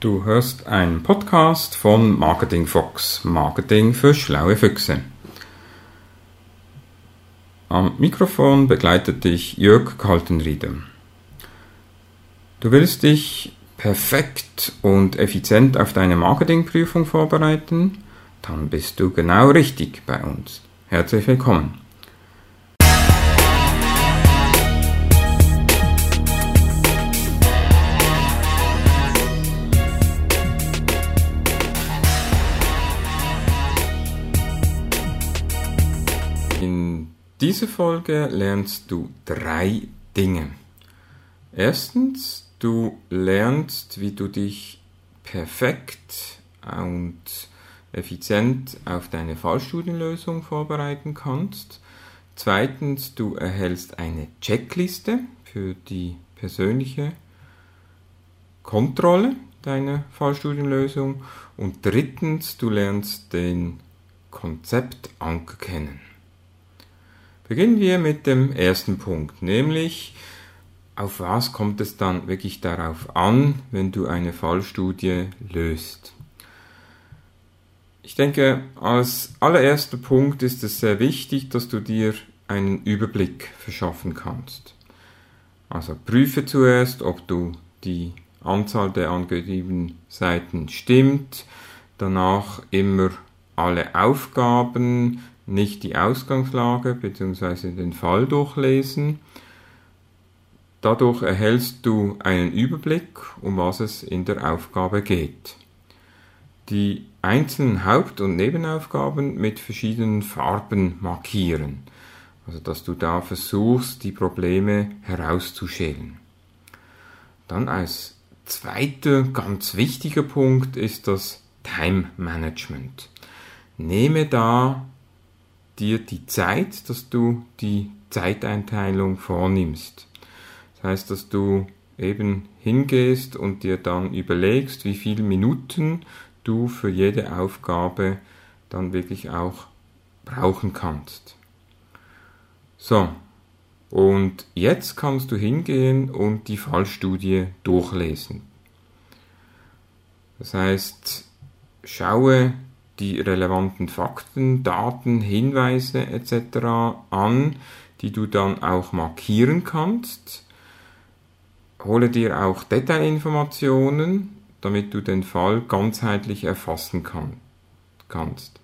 Du hörst einen Podcast von Marketing Fox, Marketing für schlaue Füchse. Am Mikrofon begleitet dich Jörg Kaltenrieder. Du willst dich perfekt und effizient auf deine Marketingprüfung vorbereiten? Dann bist du genau richtig bei uns. Herzlich willkommen. Dieser Folge lernst du drei Dinge. Erstens, du lernst, wie du dich perfekt und effizient auf deine Fallstudienlösung vorbereiten kannst. Zweitens, du erhältst eine Checkliste für die persönliche Kontrolle deiner Fallstudienlösung. Und drittens, du lernst den Konzeptanker kennen. Beginnen wir mit dem ersten Punkt, nämlich auf was kommt es dann wirklich darauf an, wenn du eine Fallstudie löst. Ich denke, als allererster Punkt ist es sehr wichtig, dass du dir einen Überblick verschaffen kannst. Also prüfe zuerst, ob du die Anzahl der angegebenen Seiten stimmt, danach immer alle Aufgaben, nicht die Ausgangslage bzw. den Fall durchlesen. Dadurch erhältst du einen Überblick, um was es in der Aufgabe geht. Die einzelnen Haupt- und Nebenaufgaben mit verschiedenen Farben markieren, also dass du da versuchst, die Probleme herauszuschälen. Dann als zweiter ganz wichtiger Punkt ist das Time Management. Nehme da dir die Zeit, dass du die Zeiteinteilung vornimmst. Das heißt, dass du eben hingehst und dir dann überlegst, wie viele Minuten du für jede Aufgabe dann wirklich auch brauchen kannst. So, und jetzt kannst du hingehen und die Fallstudie durchlesen. Das heißt, schaue die relevanten Fakten, Daten, Hinweise etc. an, die du dann auch markieren kannst. Hole dir auch Detailinformationen, damit du den Fall ganzheitlich erfassen kann, kannst.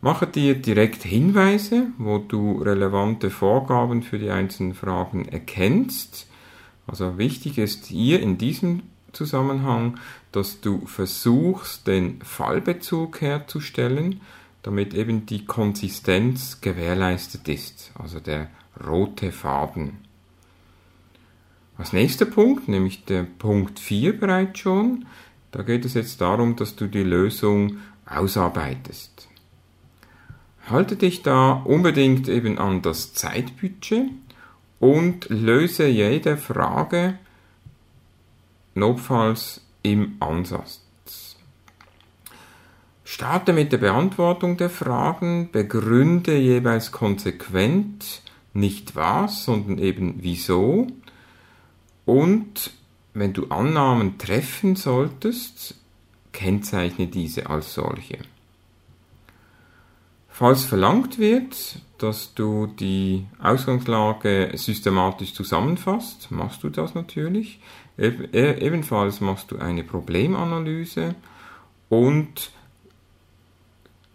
Mache dir direkt Hinweise, wo du relevante Vorgaben für die einzelnen Fragen erkennst. Also wichtig ist hier in diesem Zusammenhang, dass du versuchst, den Fallbezug herzustellen, damit eben die Konsistenz gewährleistet ist, also der rote Faden. Als nächster Punkt, nämlich der Punkt 4 bereits schon, da geht es jetzt darum, dass du die Lösung ausarbeitest. Halte dich da unbedingt eben an das Zeitbudget und löse jede Frage notfalls im Ansatz. Starte mit der Beantwortung der Fragen, begründe jeweils konsequent nicht was, sondern eben wieso. Und wenn du Annahmen treffen solltest, kennzeichne diese als solche. Falls verlangt wird, dass du die Ausgangslage systematisch zusammenfasst, machst du das natürlich. E-, ebenfalls machst du eine Problemanalyse und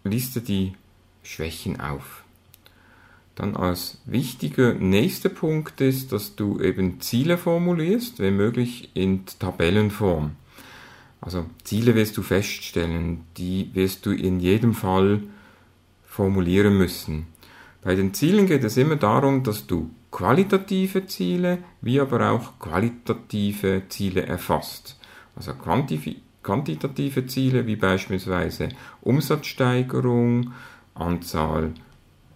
liste die Schwächen auf. Dann als wichtiger nächster Punkt ist, dass du eben Ziele formulierst, wenn möglich in Tabellenform. Also Ziele wirst du feststellen, die wirst du in jedem Fall formulieren müssen. Bei den Zielen geht es immer darum, dass du qualitative Ziele wie aber auch qualitative Ziele erfasst. Also quantitative Ziele wie beispielsweise Umsatzsteigerung, Anzahl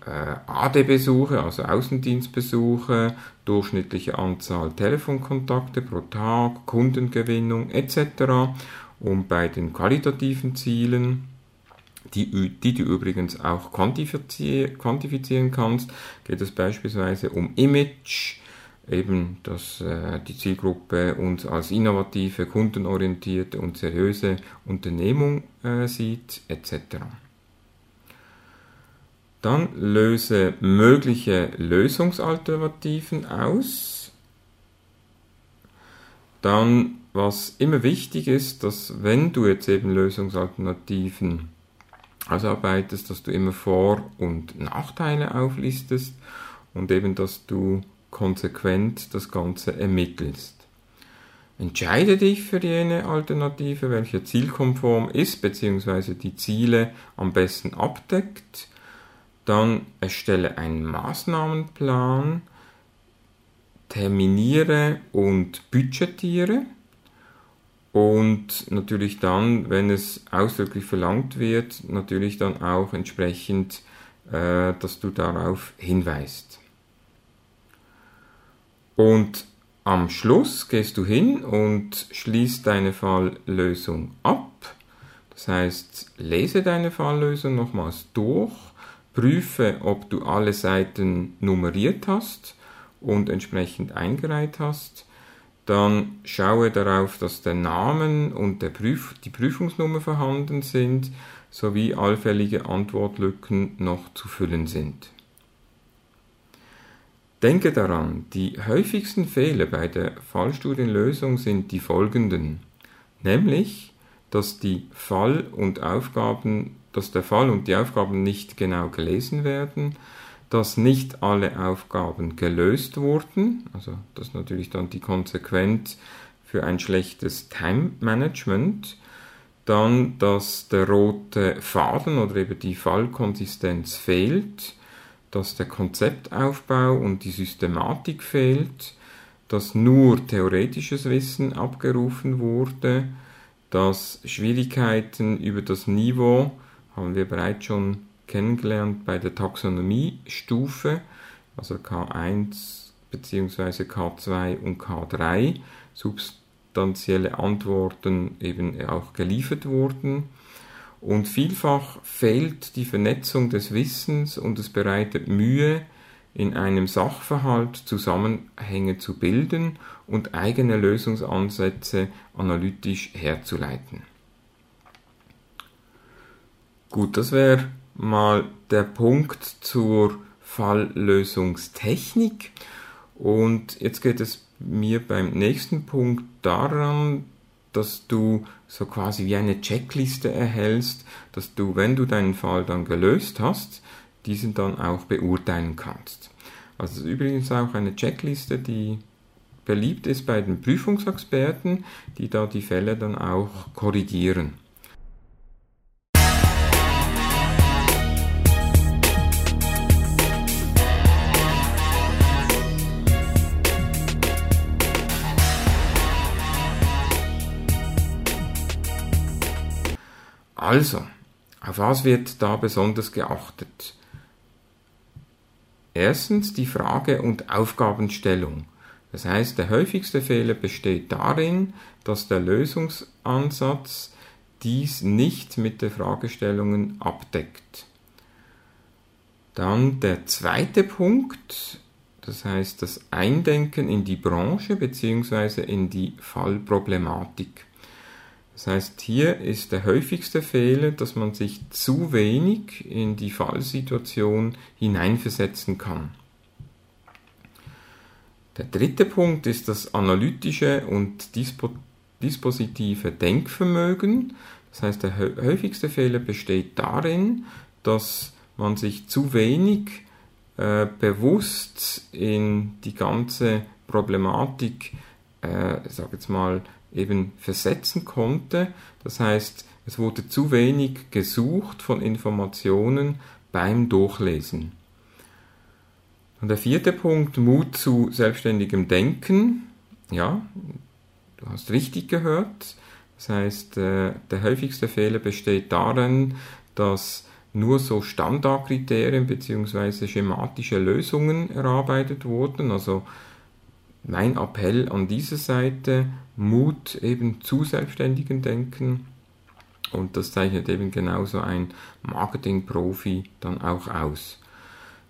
äh, AD-Besuche, also Außendienstbesuche, durchschnittliche Anzahl Telefonkontakte pro Tag, Kundengewinnung etc. Und bei den qualitativen Zielen die, die du übrigens auch quantifizieren kannst, geht es beispielsweise um Image, eben, dass äh, die Zielgruppe uns als innovative, kundenorientierte und seriöse Unternehmung äh, sieht, etc. Dann löse mögliche Lösungsalternativen aus. Dann, was immer wichtig ist, dass wenn du jetzt eben Lösungsalternativen ausarbeitest, dass du immer Vor- und Nachteile auflistest und eben, dass du konsequent das Ganze ermittelst. Entscheide dich für jene Alternative, welche zielkonform ist bzw. die Ziele am besten abdeckt dann erstelle einen Maßnahmenplan, terminiere und budgetiere und natürlich dann, wenn es ausdrücklich verlangt wird, natürlich dann auch entsprechend, äh, dass du darauf hinweist. Und am Schluss gehst du hin und schließt deine Falllösung ab. Das heißt, lese deine Falllösung nochmals durch Prüfe, ob du alle Seiten nummeriert hast und entsprechend eingereiht hast. Dann schaue darauf, dass der Name und der Prüf die Prüfungsnummer vorhanden sind, sowie allfällige Antwortlücken noch zu füllen sind. Denke daran, die häufigsten Fehler bei der Fallstudienlösung sind die folgenden, nämlich, dass die Fall- und Aufgaben dass der Fall und die Aufgaben nicht genau gelesen werden, dass nicht alle Aufgaben gelöst wurden, also das ist natürlich dann die Konsequenz für ein schlechtes Time-Management, dann, dass der rote Faden oder eben die Fallkonsistenz fehlt, dass der Konzeptaufbau und die Systematik fehlt, dass nur theoretisches Wissen abgerufen wurde, dass Schwierigkeiten über das Niveau haben wir bereits schon kennengelernt bei der Taxonomiestufe, also K1 bzw. K2 und K3, substanzielle Antworten eben auch geliefert wurden. Und vielfach fehlt die Vernetzung des Wissens und es bereitet Mühe, in einem Sachverhalt Zusammenhänge zu bilden und eigene Lösungsansätze analytisch herzuleiten. Gut, das wäre mal der Punkt zur Falllösungstechnik. Und jetzt geht es mir beim nächsten Punkt daran, dass du so quasi wie eine Checkliste erhältst, dass du, wenn du deinen Fall dann gelöst hast, diesen dann auch beurteilen kannst. Also das ist übrigens auch eine Checkliste, die beliebt ist bei den Prüfungsexperten, die da die Fälle dann auch korrigieren. Also, auf was wird da besonders geachtet? Erstens die Frage- und Aufgabenstellung. Das heißt, der häufigste Fehler besteht darin, dass der Lösungsansatz dies nicht mit den Fragestellungen abdeckt. Dann der zweite Punkt, das heißt das Eindenken in die Branche bzw. in die Fallproblematik. Das heißt, hier ist der häufigste Fehler, dass man sich zu wenig in die Fallsituation hineinversetzen kann. Der dritte Punkt ist das analytische und dispo dispositive Denkvermögen. Das heißt, der häufigste Fehler besteht darin, dass man sich zu wenig äh, bewusst in die ganze Problematik, äh, sag jetzt mal, eben versetzen konnte. Das heißt, es wurde zu wenig gesucht von Informationen beim Durchlesen. Und der vierte Punkt, Mut zu selbstständigem Denken. Ja, du hast richtig gehört. Das heißt, äh, der häufigste Fehler besteht darin, dass nur so Standardkriterien bzw. schematische Lösungen erarbeitet wurden, also mein Appell an dieser Seite, Mut eben zu selbstständigen Denken. Und das zeichnet eben genauso ein Marketingprofi dann auch aus.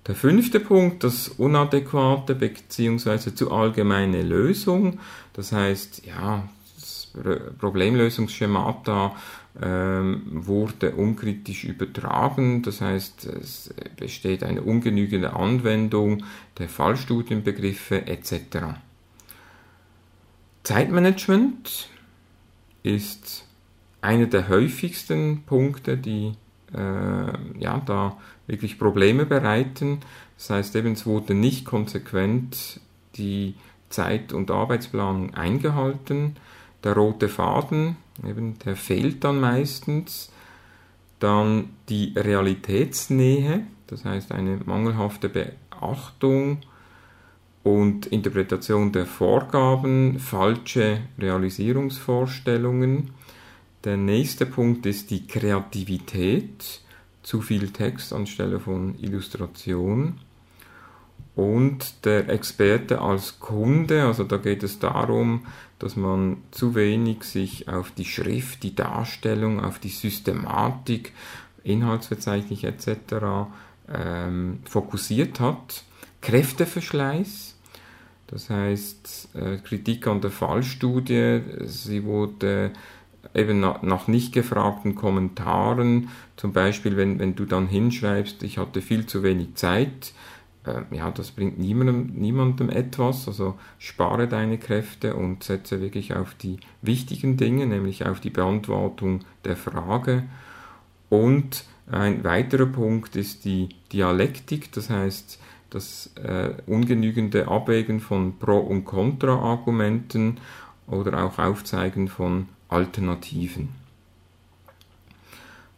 Der fünfte Punkt, das unadäquate bzw. zu allgemeine Lösung. Das heißt, ja, Problemlösungsschemata wurde unkritisch übertragen. Das heißt, es besteht eine ungenügende Anwendung der Fallstudienbegriffe etc. Zeitmanagement ist einer der häufigsten Punkte, die äh, ja, da wirklich Probleme bereiten. Das heißt eben, es wurde nicht konsequent die Zeit- und Arbeitsplanung eingehalten. Der rote Faden, eben, der fehlt dann meistens. Dann die Realitätsnähe, das heißt eine mangelhafte Beachtung und Interpretation der Vorgaben, falsche Realisierungsvorstellungen. Der nächste Punkt ist die Kreativität, zu viel Text anstelle von Illustration. Und der Experte als Kunde, also da geht es darum, dass man zu wenig sich auf die Schrift, die Darstellung, auf die Systematik, Inhaltsverzeichnis etc. Ähm, fokussiert hat. Kräfteverschleiß, das heißt äh, Kritik an der Fallstudie, sie wurde eben nach, nicht gefragten Kommentaren, zum Beispiel wenn, wenn du dann hinschreibst, ich hatte viel zu wenig Zeit, äh, ja, das bringt niemandem, niemandem etwas, also spare deine Kräfte und setze wirklich auf die wichtigen Dinge, nämlich auf die Beantwortung der Frage. Und ein weiterer Punkt ist die Dialektik, das heißt das äh, ungenügende Abwägen von Pro- und Kontra-Argumenten oder auch Aufzeigen von Alternativen.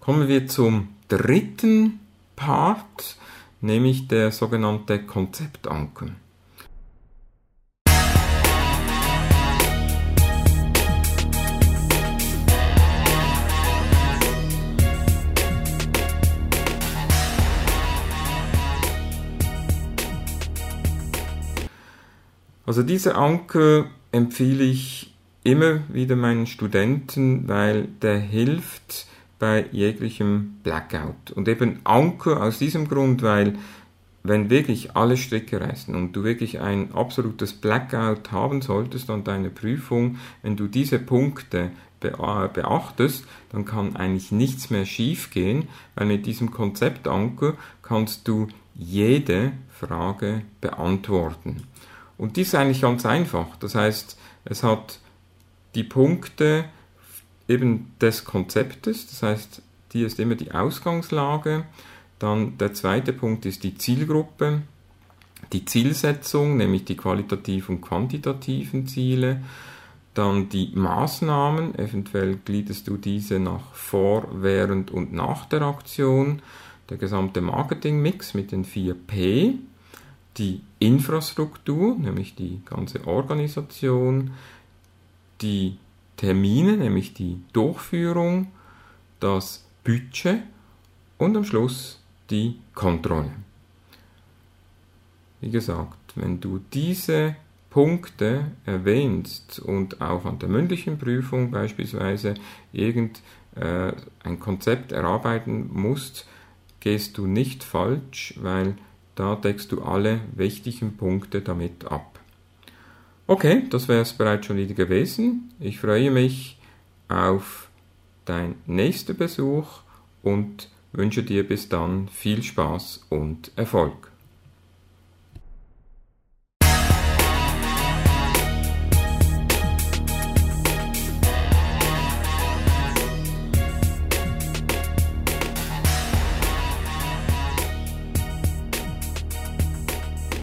Kommen wir zum dritten Part, nämlich der sogenannte Konzeptanker. Also diese Anker empfehle ich immer wieder meinen Studenten, weil der hilft bei jeglichem Blackout. Und eben Anker aus diesem Grund, weil wenn wirklich alle Stricke reißen und du wirklich ein absolutes Blackout haben solltest an deiner Prüfung, wenn du diese Punkte beachtest, dann kann eigentlich nichts mehr schiefgehen, weil mit diesem Konzeptanker kannst du jede Frage beantworten. Und dies ist eigentlich ganz einfach. Das heißt, es hat die Punkte eben des Konzeptes, das heißt, die ist immer die Ausgangslage. Dann der zweite Punkt ist die Zielgruppe, die Zielsetzung, nämlich die qualitativen und quantitativen Ziele. Dann die Maßnahmen, eventuell gliedest du diese nach vor, während und nach der Aktion. Der gesamte Marketingmix mit den 4 P. Die Infrastruktur, nämlich die ganze Organisation, die Termine, nämlich die Durchführung, das Budget und am Schluss die Kontrolle. Wie gesagt, wenn du diese Punkte erwähnst und auch an der mündlichen Prüfung beispielsweise irgendein äh, Konzept erarbeiten musst, gehst du nicht falsch, weil da deckst du alle wichtigen Punkte damit ab. Okay, das wäre es bereits schon wieder gewesen. Ich freue mich auf dein nächster Besuch und wünsche dir bis dann viel Spaß und Erfolg.